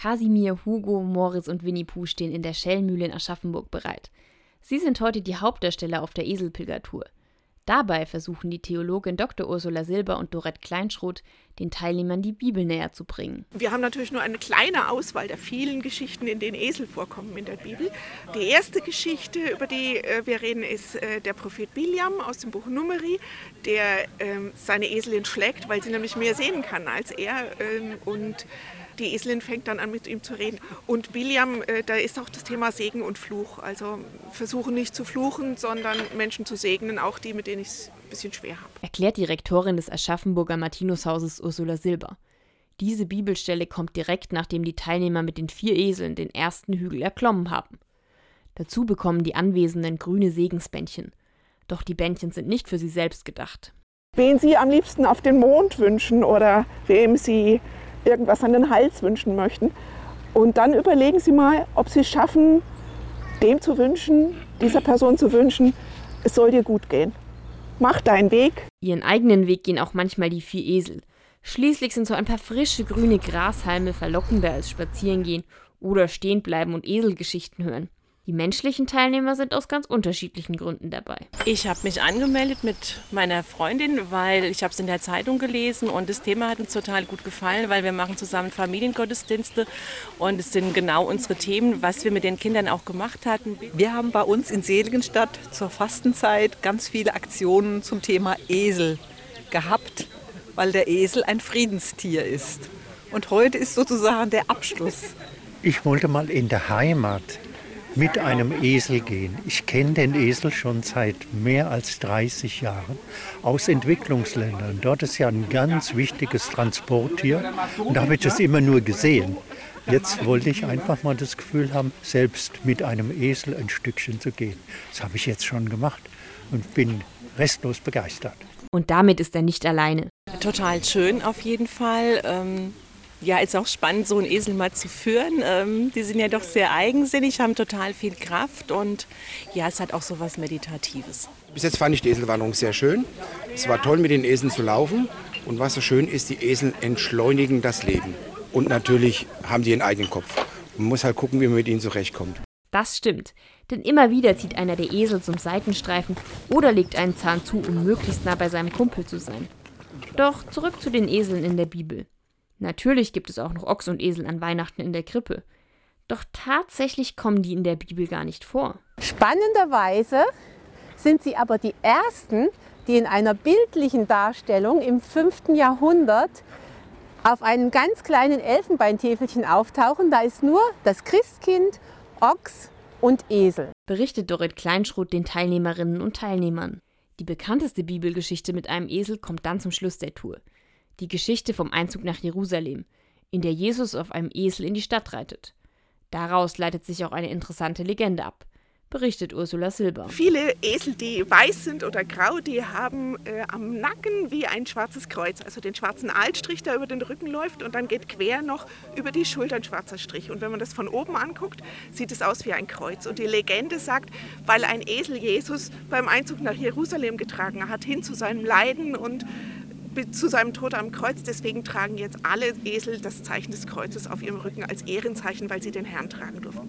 Kasimir, Hugo, Moritz und Winnie Pooh stehen in der Schellmühle in Aschaffenburg bereit. Sie sind heute die Hauptdarsteller auf der Eselpilgertour. Dabei versuchen die Theologin Dr. Ursula Silber und Dorette Kleinschroth den Teilnehmern die Bibel näher zu bringen. Wir haben natürlich nur eine kleine Auswahl der vielen Geschichten, in denen Esel vorkommen in der Bibel. Die erste Geschichte, über die äh, wir reden, ist äh, der Prophet Biliam aus dem Buch Numeri, der ähm, seine Eselin schlägt, weil sie nämlich mehr sehen kann als er ähm, und die Eselin fängt dann an, mit ihm zu reden. Und Biliam, äh, da ist auch das Thema Segen und Fluch. Also versuche nicht zu fluchen, sondern Menschen zu segnen, auch die, mit denen ich es ein bisschen schwer habe. Erklärt die Rektorin des Aschaffenburger Martinushauses Ursula Silber. Diese Bibelstelle kommt direkt nachdem die Teilnehmer mit den vier Eseln den ersten Hügel erklommen haben. Dazu bekommen die Anwesenden grüne Segensbändchen. Doch die Bändchen sind nicht für sie selbst gedacht. Wen Sie am liebsten auf den Mond wünschen oder wem Sie irgendwas an den Hals wünschen möchten. Und dann überlegen Sie mal, ob Sie es schaffen, dem zu wünschen, dieser Person zu wünschen, es soll dir gut gehen. Mach deinen Weg. Ihren eigenen Weg gehen auch manchmal die vier Esel. Schließlich sind so ein paar frische grüne Grashalme verlockender als Spazierengehen oder stehen bleiben und Eselgeschichten hören. Die menschlichen Teilnehmer sind aus ganz unterschiedlichen Gründen dabei. Ich habe mich angemeldet mit meiner Freundin, weil ich habe es in der Zeitung gelesen und das Thema hat uns total gut gefallen, weil wir machen zusammen Familiengottesdienste und es sind genau unsere Themen, was wir mit den Kindern auch gemacht hatten. Wir haben bei uns in Seligenstadt zur Fastenzeit ganz viele Aktionen zum Thema Esel gehabt, weil der Esel ein Friedenstier ist. Und heute ist sozusagen der Abschluss. Ich wollte mal in der Heimat mit einem Esel gehen. Ich kenne den Esel schon seit mehr als 30 Jahren aus Entwicklungsländern. Dort ist ja ein ganz wichtiges Transporttier und da habe ich das immer nur gesehen. Jetzt wollte ich einfach mal das Gefühl haben, selbst mit einem Esel ein Stückchen zu gehen. Das habe ich jetzt schon gemacht und bin restlos begeistert. Und damit ist er nicht alleine. Total schön auf jeden Fall. Ähm ja, ist auch spannend, so einen Esel mal zu führen. Ähm, die sind ja doch sehr eigensinnig, haben total viel Kraft und ja, es hat auch so was Meditatives. Bis jetzt fand ich die Eselwanderung sehr schön. Es war toll, mit den Eseln zu laufen. Und was so schön ist, die Esel entschleunigen das Leben. Und natürlich haben die einen eigenen Kopf. Man muss halt gucken, wie man mit ihnen zurechtkommt. Das stimmt, denn immer wieder zieht einer der Esel zum Seitenstreifen oder legt einen Zahn zu, um möglichst nah bei seinem Kumpel zu sein. Doch zurück zu den Eseln in der Bibel. Natürlich gibt es auch noch Ochs und Esel an Weihnachten in der Krippe. Doch tatsächlich kommen die in der Bibel gar nicht vor. Spannenderweise sind sie aber die ersten, die in einer bildlichen Darstellung im 5. Jahrhundert auf einem ganz kleinen Elfenbeintäfelchen auftauchen. Da ist nur das Christkind, Ochs und Esel. Berichtet Dorit Kleinschroth den Teilnehmerinnen und Teilnehmern. Die bekannteste Bibelgeschichte mit einem Esel kommt dann zum Schluss der Tour die Geschichte vom Einzug nach Jerusalem, in der Jesus auf einem Esel in die Stadt reitet. Daraus leitet sich auch eine interessante Legende ab, berichtet Ursula Silber. Viele Esel, die weiß sind oder grau, die haben äh, am Nacken wie ein schwarzes Kreuz, also den schwarzen Altstrich, der über den Rücken läuft und dann geht quer noch über die Schulter ein schwarzer Strich. Und wenn man das von oben anguckt, sieht es aus wie ein Kreuz. Und die Legende sagt, weil ein Esel Jesus beim Einzug nach Jerusalem getragen hat, hin zu seinem Leiden und zu seinem Tod am Kreuz. Deswegen tragen jetzt alle Esel das Zeichen des Kreuzes auf ihrem Rücken als Ehrenzeichen, weil sie den Herrn tragen durften.